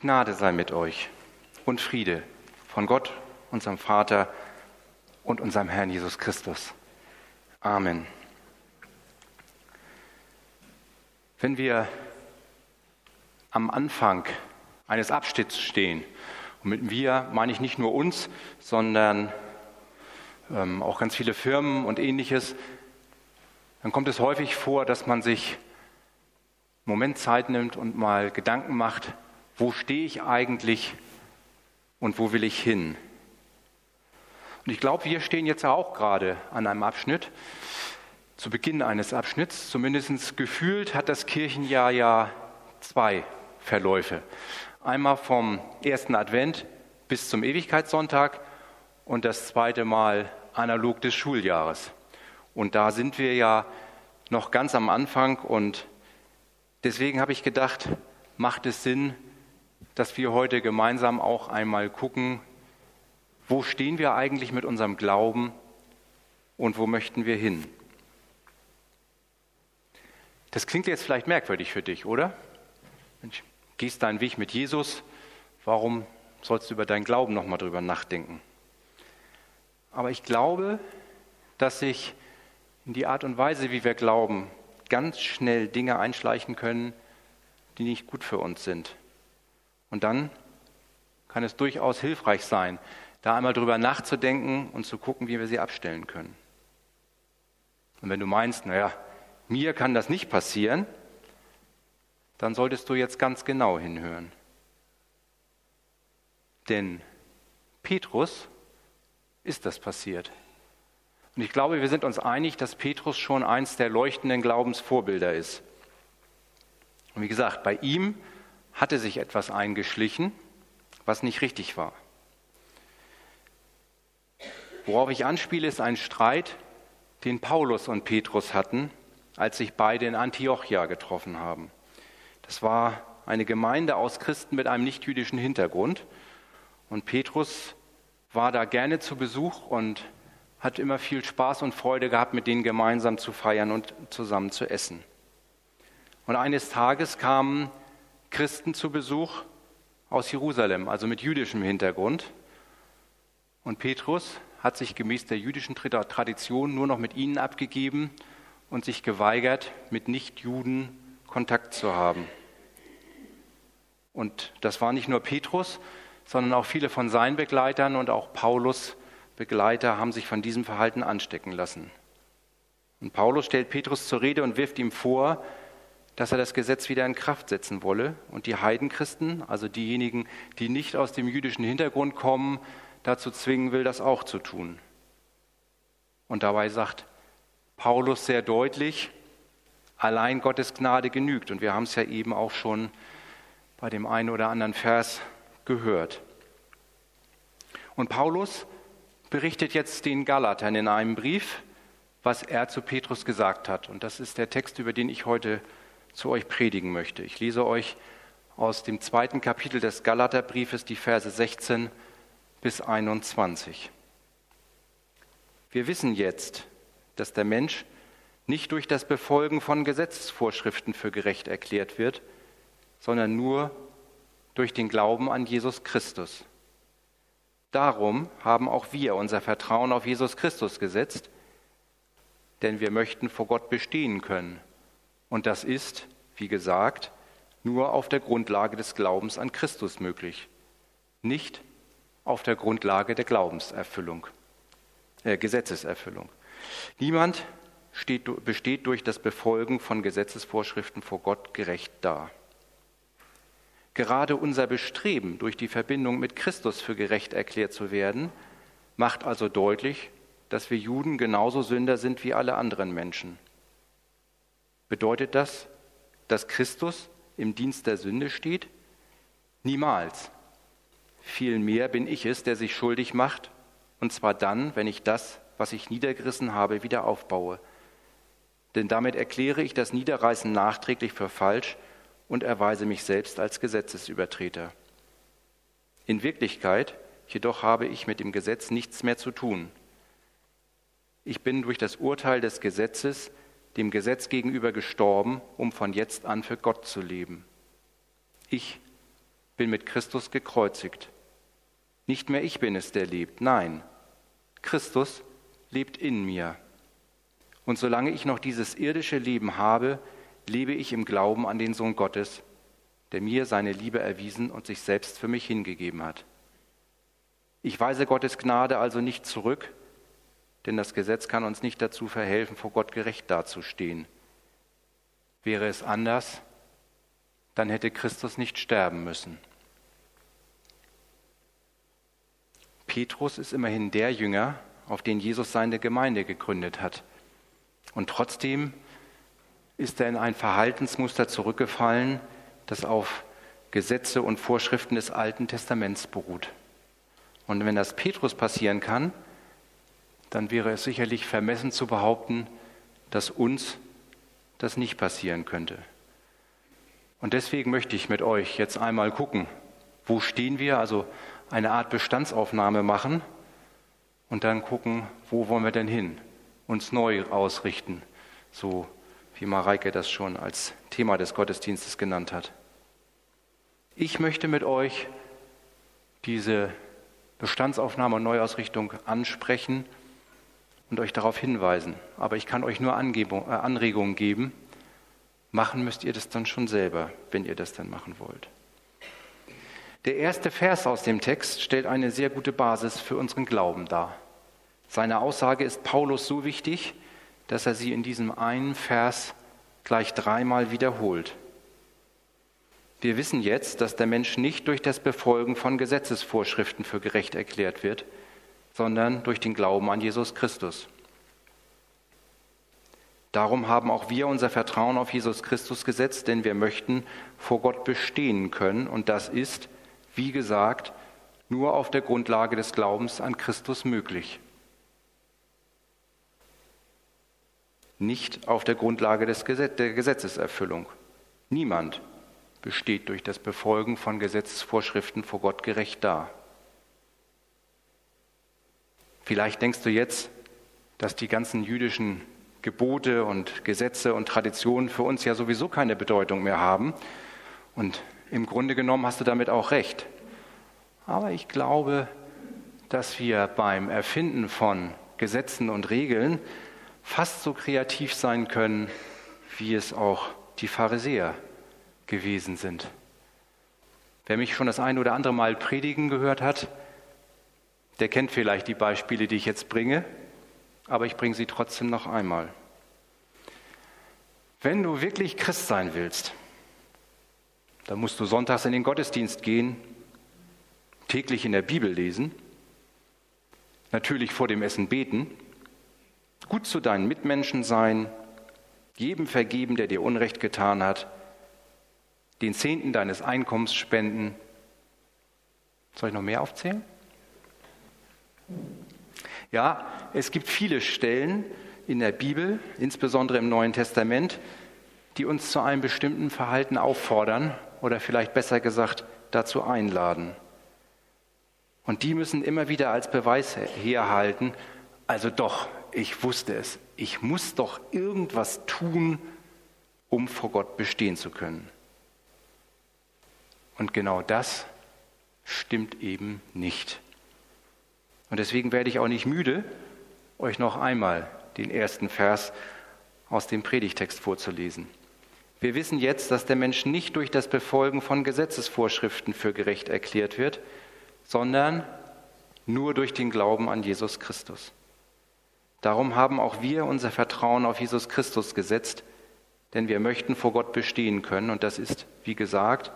Gnade sei mit euch und Friede von Gott, unserem Vater und unserem Herrn Jesus Christus. Amen. Wenn wir am Anfang eines Abschnitts stehen, und mit wir meine ich nicht nur uns, sondern ähm, auch ganz viele Firmen und ähnliches, dann kommt es häufig vor, dass man sich einen Moment Zeit nimmt und mal Gedanken macht, wo stehe ich eigentlich und wo will ich hin? Und ich glaube, wir stehen jetzt auch gerade an einem Abschnitt, zu Beginn eines Abschnitts. Zumindest gefühlt hat das Kirchenjahr ja zwei Verläufe. Einmal vom ersten Advent bis zum Ewigkeitssonntag und das zweite Mal analog des Schuljahres. Und da sind wir ja noch ganz am Anfang und deswegen habe ich gedacht, macht es Sinn, dass wir heute gemeinsam auch einmal gucken, wo stehen wir eigentlich mit unserem Glauben und wo möchten wir hin. Das klingt jetzt vielleicht merkwürdig für dich, oder? Mensch, gehst deinen Weg mit Jesus, warum sollst du über deinen Glauben nochmal drüber nachdenken? Aber ich glaube, dass sich in die Art und Weise, wie wir glauben, ganz schnell Dinge einschleichen können, die nicht gut für uns sind. Und dann kann es durchaus hilfreich sein, da einmal drüber nachzudenken und zu gucken, wie wir sie abstellen können. Und wenn du meinst, naja, mir kann das nicht passieren, dann solltest du jetzt ganz genau hinhören. Denn Petrus ist das passiert. Und ich glaube, wir sind uns einig, dass Petrus schon eins der leuchtenden Glaubensvorbilder ist. Und wie gesagt, bei ihm hatte sich etwas eingeschlichen, was nicht richtig war. Worauf ich anspiele, ist ein Streit, den Paulus und Petrus hatten, als sich beide in Antiochia getroffen haben. Das war eine Gemeinde aus Christen mit einem nichtjüdischen Hintergrund. Und Petrus war da gerne zu Besuch und hat immer viel Spaß und Freude gehabt, mit denen gemeinsam zu feiern und zusammen zu essen. Und eines Tages kamen Christen zu Besuch aus Jerusalem, also mit jüdischem Hintergrund. Und Petrus hat sich gemäß der jüdischen Tradition nur noch mit ihnen abgegeben und sich geweigert, mit Nichtjuden Kontakt zu haben. Und das war nicht nur Petrus, sondern auch viele von seinen Begleitern und auch Paulus Begleiter haben sich von diesem Verhalten anstecken lassen. Und Paulus stellt Petrus zur Rede und wirft ihm vor, dass er das Gesetz wieder in Kraft setzen wolle und die Heidenchristen, also diejenigen, die nicht aus dem jüdischen Hintergrund kommen, dazu zwingen will, das auch zu tun. Und dabei sagt Paulus sehr deutlich, allein Gottes Gnade genügt. Und wir haben es ja eben auch schon bei dem einen oder anderen Vers gehört. Und Paulus berichtet jetzt den Galatern in einem Brief, was er zu Petrus gesagt hat. Und das ist der Text, über den ich heute zu euch predigen möchte. Ich lese euch aus dem zweiten Kapitel des Galaterbriefes die Verse 16 bis 21. Wir wissen jetzt, dass der Mensch nicht durch das Befolgen von Gesetzesvorschriften für gerecht erklärt wird, sondern nur durch den Glauben an Jesus Christus. Darum haben auch wir unser Vertrauen auf Jesus Christus gesetzt, denn wir möchten vor Gott bestehen können. Und das ist, wie gesagt, nur auf der Grundlage des Glaubens an Christus möglich, nicht auf der Grundlage der Glaubenserfüllung, äh, Gesetzeserfüllung. Niemand steht, besteht durch das Befolgen von Gesetzesvorschriften vor Gott gerecht da. Gerade unser Bestreben, durch die Verbindung mit Christus für gerecht erklärt zu werden, macht also deutlich, dass wir Juden genauso Sünder sind wie alle anderen Menschen. Bedeutet das, dass Christus im Dienst der Sünde steht? Niemals. Vielmehr bin ich es, der sich schuldig macht, und zwar dann, wenn ich das, was ich niedergerissen habe, wieder aufbaue. Denn damit erkläre ich das Niederreißen nachträglich für falsch und erweise mich selbst als Gesetzesübertreter. In Wirklichkeit jedoch habe ich mit dem Gesetz nichts mehr zu tun. Ich bin durch das Urteil des Gesetzes dem Gesetz gegenüber gestorben, um von jetzt an für Gott zu leben. Ich, bin mit Christus gekreuzigt. Nicht mehr ich bin es, der lebt, nein, Christus lebt in mir. Und solange ich noch dieses irdische Leben habe, lebe ich im Glauben an den Sohn Gottes, der mir seine Liebe erwiesen und sich selbst für mich hingegeben hat. Ich weise Gottes Gnade also nicht zurück, denn das Gesetz kann uns nicht dazu verhelfen, vor Gott gerecht dazustehen. Wäre es anders, dann hätte Christus nicht sterben müssen. Petrus ist immerhin der Jünger, auf den Jesus seine Gemeinde gegründet hat. Und trotzdem ist er in ein Verhaltensmuster zurückgefallen, das auf Gesetze und Vorschriften des Alten Testaments beruht. Und wenn das Petrus passieren kann, dann wäre es sicherlich vermessen zu behaupten, dass uns das nicht passieren könnte. Und deswegen möchte ich mit euch jetzt einmal gucken, wo stehen wir, also eine Art Bestandsaufnahme machen und dann gucken, wo wollen wir denn hin, uns neu ausrichten, so wie Mareike das schon als Thema des Gottesdienstes genannt hat. Ich möchte mit euch diese Bestandsaufnahme und Neuausrichtung ansprechen und euch darauf hinweisen. Aber ich kann euch nur Angebung, äh, Anregungen geben. Machen müsst ihr das dann schon selber, wenn ihr das dann machen wollt. Der erste Vers aus dem Text stellt eine sehr gute Basis für unseren Glauben dar. Seine Aussage ist Paulus so wichtig, dass er sie in diesem einen Vers gleich dreimal wiederholt. Wir wissen jetzt, dass der Mensch nicht durch das Befolgen von Gesetzesvorschriften für gerecht erklärt wird, sondern durch den Glauben an Jesus Christus. Darum haben auch wir unser Vertrauen auf Jesus Christus gesetzt, denn wir möchten vor Gott bestehen können und das ist, wie gesagt, nur auf der Grundlage des Glaubens an Christus möglich. nicht auf der Grundlage des Gesetz der Gesetzeserfüllung. Niemand besteht durch das Befolgen von Gesetzesvorschriften vor Gott gerecht da. Vielleicht denkst du jetzt, dass die ganzen jüdischen Gebote und Gesetze und Traditionen für uns ja sowieso keine Bedeutung mehr haben. Und im Grunde genommen hast du damit auch recht. Aber ich glaube, dass wir beim Erfinden von Gesetzen und Regeln fast so kreativ sein können, wie es auch die Pharisäer gewesen sind. Wer mich schon das ein oder andere Mal predigen gehört hat, der kennt vielleicht die Beispiele, die ich jetzt bringe, aber ich bringe sie trotzdem noch einmal. Wenn du wirklich Christ sein willst, dann musst du sonntags in den Gottesdienst gehen, täglich in der Bibel lesen, natürlich vor dem Essen beten, gut zu deinen Mitmenschen sein, jedem vergeben, der dir Unrecht getan hat, den Zehnten deines Einkommens spenden. Soll ich noch mehr aufzählen? Ja, es gibt viele Stellen in der Bibel, insbesondere im Neuen Testament, die uns zu einem bestimmten Verhalten auffordern oder vielleicht besser gesagt dazu einladen. Und die müssen immer wieder als Beweis herhalten, also doch, ich wusste es, ich muss doch irgendwas tun, um vor Gott bestehen zu können. Und genau das stimmt eben nicht. Und deswegen werde ich auch nicht müde, euch noch einmal den ersten Vers aus dem Predigtext vorzulesen. Wir wissen jetzt, dass der Mensch nicht durch das Befolgen von Gesetzesvorschriften für gerecht erklärt wird, sondern nur durch den Glauben an Jesus Christus. Darum haben auch wir unser Vertrauen auf Jesus Christus gesetzt, denn wir möchten vor Gott bestehen können und das ist, wie gesagt,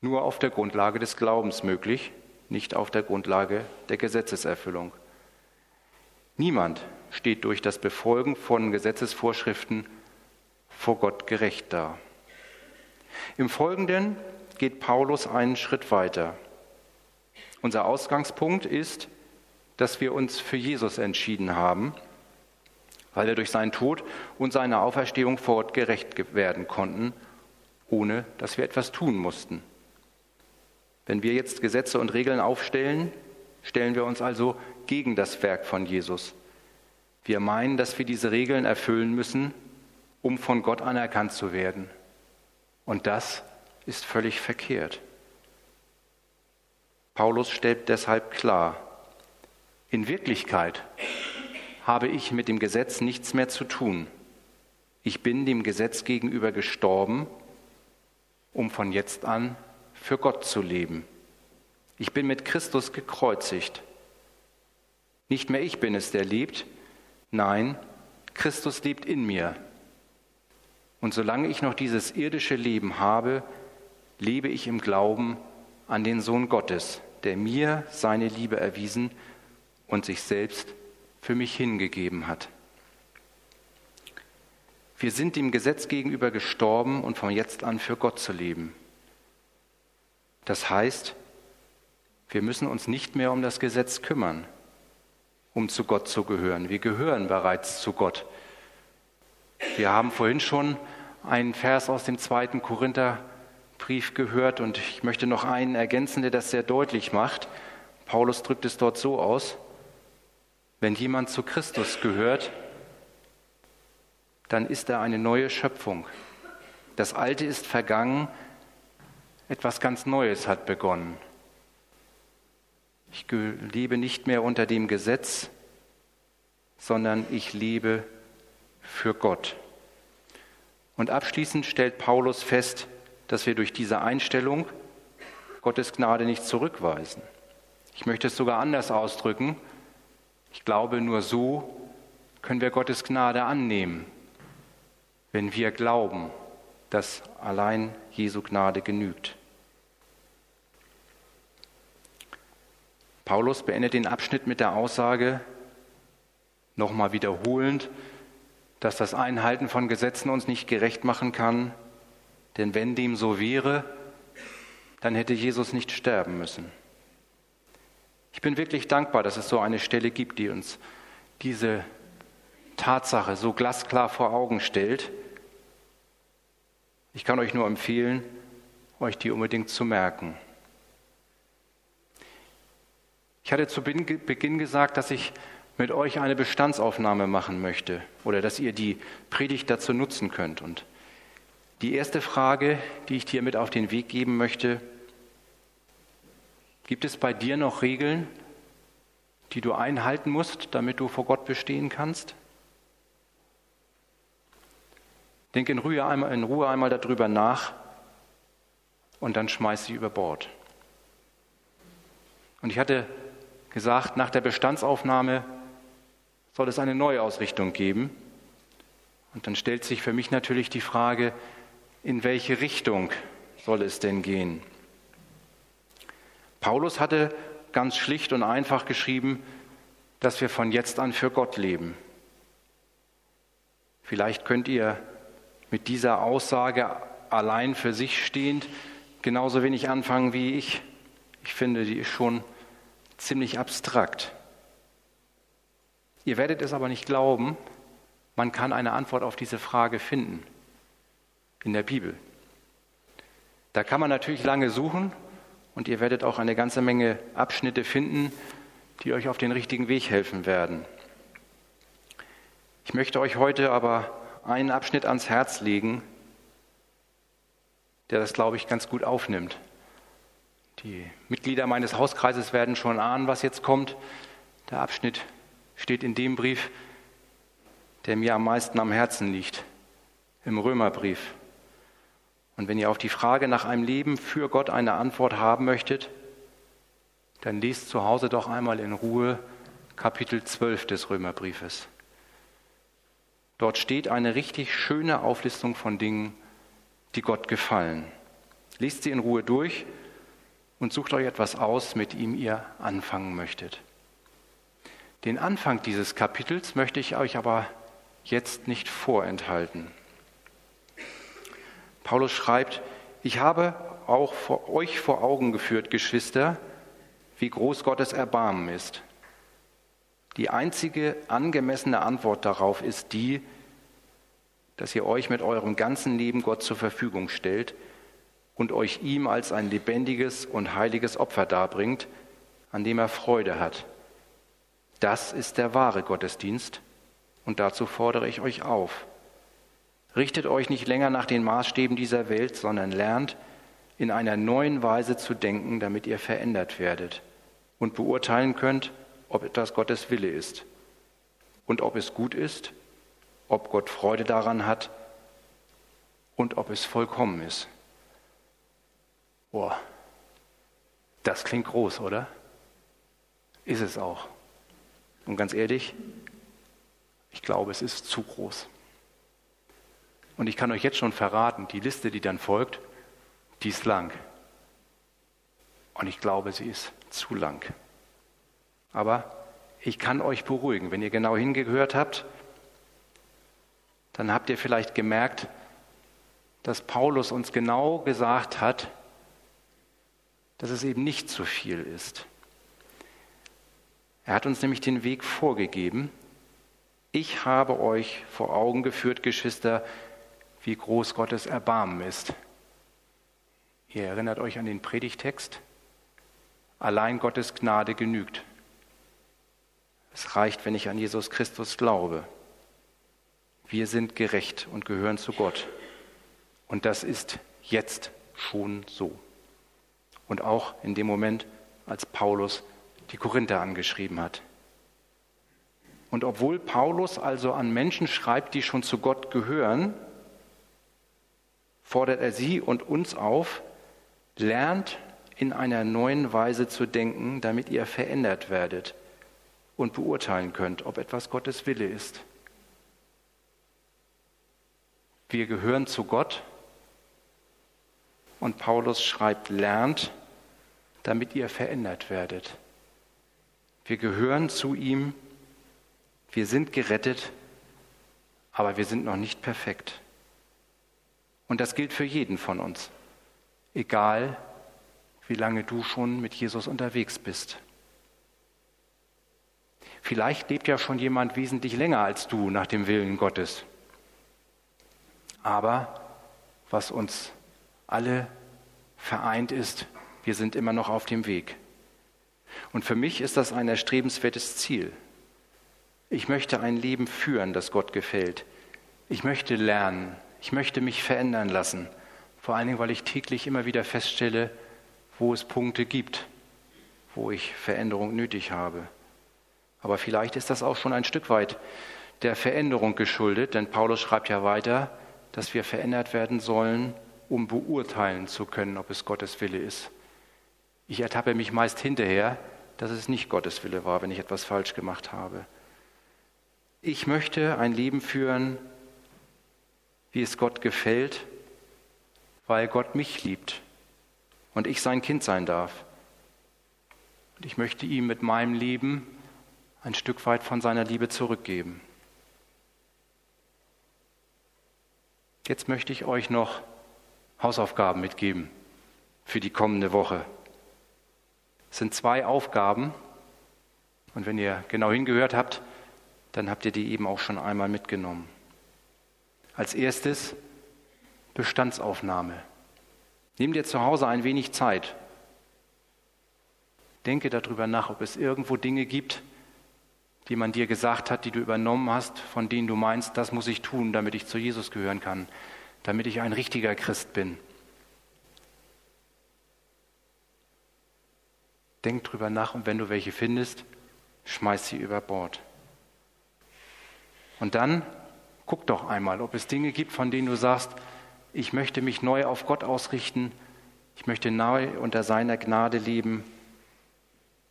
nur auf der Grundlage des Glaubens möglich, nicht auf der Grundlage der Gesetzeserfüllung. Niemand steht durch das Befolgen von Gesetzesvorschriften vor Gott gerecht da. Im Folgenden geht Paulus einen Schritt weiter. Unser Ausgangspunkt ist dass wir uns für Jesus entschieden haben, weil wir durch seinen Tod und seine Auferstehung vor Ort gerecht werden konnten, ohne dass wir etwas tun mussten. Wenn wir jetzt Gesetze und Regeln aufstellen, stellen wir uns also gegen das Werk von Jesus. Wir meinen, dass wir diese Regeln erfüllen müssen, um von Gott anerkannt zu werden. Und das ist völlig verkehrt. Paulus stellt deshalb klar, in Wirklichkeit habe ich mit dem Gesetz nichts mehr zu tun. Ich bin dem Gesetz gegenüber gestorben, um von jetzt an für Gott zu leben. Ich bin mit Christus gekreuzigt. Nicht mehr ich bin es, der lebt, nein, Christus lebt in mir. Und solange ich noch dieses irdische Leben habe, lebe ich im Glauben an den Sohn Gottes, der mir seine Liebe erwiesen und sich selbst für mich hingegeben hat. Wir sind dem Gesetz gegenüber gestorben und von jetzt an für Gott zu leben. Das heißt, wir müssen uns nicht mehr um das Gesetz kümmern, um zu Gott zu gehören. Wir gehören bereits zu Gott. Wir haben vorhin schon einen Vers aus dem zweiten Korintherbrief gehört und ich möchte noch einen ergänzen, der das sehr deutlich macht. Paulus drückt es dort so aus, wenn jemand zu Christus gehört, dann ist er eine neue Schöpfung. Das Alte ist vergangen, etwas ganz Neues hat begonnen. Ich lebe nicht mehr unter dem Gesetz, sondern ich lebe für Gott. Und abschließend stellt Paulus fest, dass wir durch diese Einstellung Gottes Gnade nicht zurückweisen. Ich möchte es sogar anders ausdrücken. Ich glaube, nur so können wir Gottes Gnade annehmen, wenn wir glauben, dass allein Jesu Gnade genügt. Paulus beendet den Abschnitt mit der Aussage, nochmal wiederholend, dass das Einhalten von Gesetzen uns nicht gerecht machen kann, denn wenn dem so wäre, dann hätte Jesus nicht sterben müssen. Ich bin wirklich dankbar, dass es so eine Stelle gibt, die uns diese Tatsache so glasklar vor Augen stellt. Ich kann euch nur empfehlen, euch die unbedingt zu merken. Ich hatte zu Beginn gesagt, dass ich mit euch eine Bestandsaufnahme machen möchte oder dass ihr die Predigt dazu nutzen könnt. Und die erste Frage, die ich dir mit auf den Weg geben möchte, gibt es bei dir noch Regeln, die du einhalten musst, damit du vor Gott bestehen kannst? Denk in Ruhe einmal, in Ruhe einmal darüber nach und dann schmeiß sie über Bord. Und ich hatte gesagt, nach der Bestandsaufnahme soll es eine Neuausrichtung geben. Und dann stellt sich für mich natürlich die Frage, in welche Richtung soll es denn gehen? Paulus hatte ganz schlicht und einfach geschrieben, dass wir von jetzt an für Gott leben. Vielleicht könnt ihr mit dieser Aussage allein für sich stehend genauso wenig anfangen wie ich. Ich finde, die ist schon ziemlich abstrakt. Ihr werdet es aber nicht glauben, man kann eine Antwort auf diese Frage finden in der Bibel. Da kann man natürlich lange suchen und ihr werdet auch eine ganze Menge Abschnitte finden, die euch auf den richtigen Weg helfen werden. Ich möchte euch heute aber einen Abschnitt ans Herz legen, der das, glaube ich, ganz gut aufnimmt. Die Mitglieder meines Hauskreises werden schon ahnen, was jetzt kommt. Der Abschnitt steht in dem Brief, der mir am meisten am Herzen liegt, im Römerbrief. Und wenn ihr auf die Frage nach einem Leben für Gott eine Antwort haben möchtet, dann lest zu Hause doch einmal in Ruhe Kapitel 12 des Römerbriefes. Dort steht eine richtig schöne Auflistung von Dingen, die Gott gefallen. Lest sie in Ruhe durch und sucht euch etwas aus, mit ihm ihr anfangen möchtet. Den Anfang dieses Kapitels möchte ich euch aber jetzt nicht vorenthalten. Paulus schreibt, ich habe auch vor euch vor Augen geführt, Geschwister, wie groß Gottes Erbarmen ist. Die einzige angemessene Antwort darauf ist die, dass ihr euch mit eurem ganzen Leben Gott zur Verfügung stellt und euch ihm als ein lebendiges und heiliges Opfer darbringt, an dem er Freude hat. Das ist der wahre Gottesdienst und dazu fordere ich euch auf. Richtet euch nicht länger nach den Maßstäben dieser Welt, sondern lernt, in einer neuen Weise zu denken, damit ihr verändert werdet und beurteilen könnt, ob etwas Gottes Wille ist und ob es gut ist, ob Gott Freude daran hat und ob es vollkommen ist. Boah, das klingt groß, oder? Ist es auch. Und ganz ehrlich, ich glaube, es ist zu groß. Und ich kann euch jetzt schon verraten, die Liste, die dann folgt, die ist lang. Und ich glaube, sie ist zu lang. Aber ich kann euch beruhigen, wenn ihr genau hingehört habt, dann habt ihr vielleicht gemerkt, dass Paulus uns genau gesagt hat, dass es eben nicht zu viel ist. Er hat uns nämlich den Weg vorgegeben. Ich habe euch vor Augen geführt, Geschwister, wie groß Gottes Erbarmen ist. Ihr erinnert euch an den Predigtext. Allein Gottes Gnade genügt. Es reicht, wenn ich an Jesus Christus glaube. Wir sind gerecht und gehören zu Gott. Und das ist jetzt schon so. Und auch in dem Moment, als Paulus die Korinther angeschrieben hat. Und obwohl Paulus also an Menschen schreibt, die schon zu Gott gehören, fordert er sie und uns auf, lernt in einer neuen Weise zu denken, damit ihr verändert werdet und beurteilen könnt, ob etwas Gottes Wille ist. Wir gehören zu Gott und Paulus schreibt, lernt, damit ihr verändert werdet. Wir gehören zu ihm, wir sind gerettet, aber wir sind noch nicht perfekt. Und das gilt für jeden von uns, egal wie lange du schon mit Jesus unterwegs bist. Vielleicht lebt ja schon jemand wesentlich länger als du nach dem Willen Gottes. Aber was uns alle vereint ist, wir sind immer noch auf dem Weg. Und für mich ist das ein erstrebenswertes Ziel. Ich möchte ein Leben führen, das Gott gefällt. Ich möchte lernen, ich möchte mich verändern lassen, vor allen Dingen, weil ich täglich immer wieder feststelle, wo es Punkte gibt, wo ich Veränderung nötig habe. Aber vielleicht ist das auch schon ein Stück weit der Veränderung geschuldet, denn Paulus schreibt ja weiter, dass wir verändert werden sollen, um beurteilen zu können, ob es Gottes Wille ist. Ich ertappe mich meist hinterher, dass es nicht Gottes Wille war, wenn ich etwas falsch gemacht habe. Ich möchte ein Leben führen, wie es Gott gefällt, weil Gott mich liebt und ich sein Kind sein darf. Und ich möchte ihm mit meinem Leben ein Stück weit von seiner Liebe zurückgeben. Jetzt möchte ich euch noch Hausaufgaben mitgeben für die kommende Woche. Es sind zwei Aufgaben und wenn ihr genau hingehört habt, dann habt ihr die eben auch schon einmal mitgenommen. Als erstes Bestandsaufnahme. Nimm dir zu Hause ein wenig Zeit. Denke darüber nach, ob es irgendwo Dinge gibt, die man dir gesagt hat, die du übernommen hast, von denen du meinst, das muss ich tun, damit ich zu Jesus gehören kann, damit ich ein richtiger Christ bin. Denk drüber nach und wenn du welche findest, schmeiß sie über Bord. Und dann Guck doch einmal, ob es Dinge gibt, von denen du sagst, ich möchte mich neu auf Gott ausrichten, ich möchte neu unter seiner Gnade leben,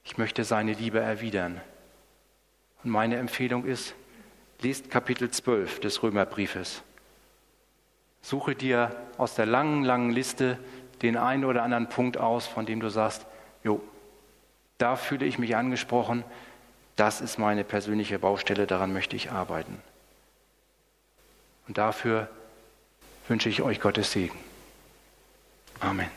ich möchte seine Liebe erwidern. Und meine Empfehlung ist, lest Kapitel 12 des Römerbriefes. Suche dir aus der langen, langen Liste den einen oder anderen Punkt aus, von dem du sagst, jo, da fühle ich mich angesprochen, das ist meine persönliche Baustelle, daran möchte ich arbeiten. Und dafür wünsche ich euch Gottes Segen. Amen.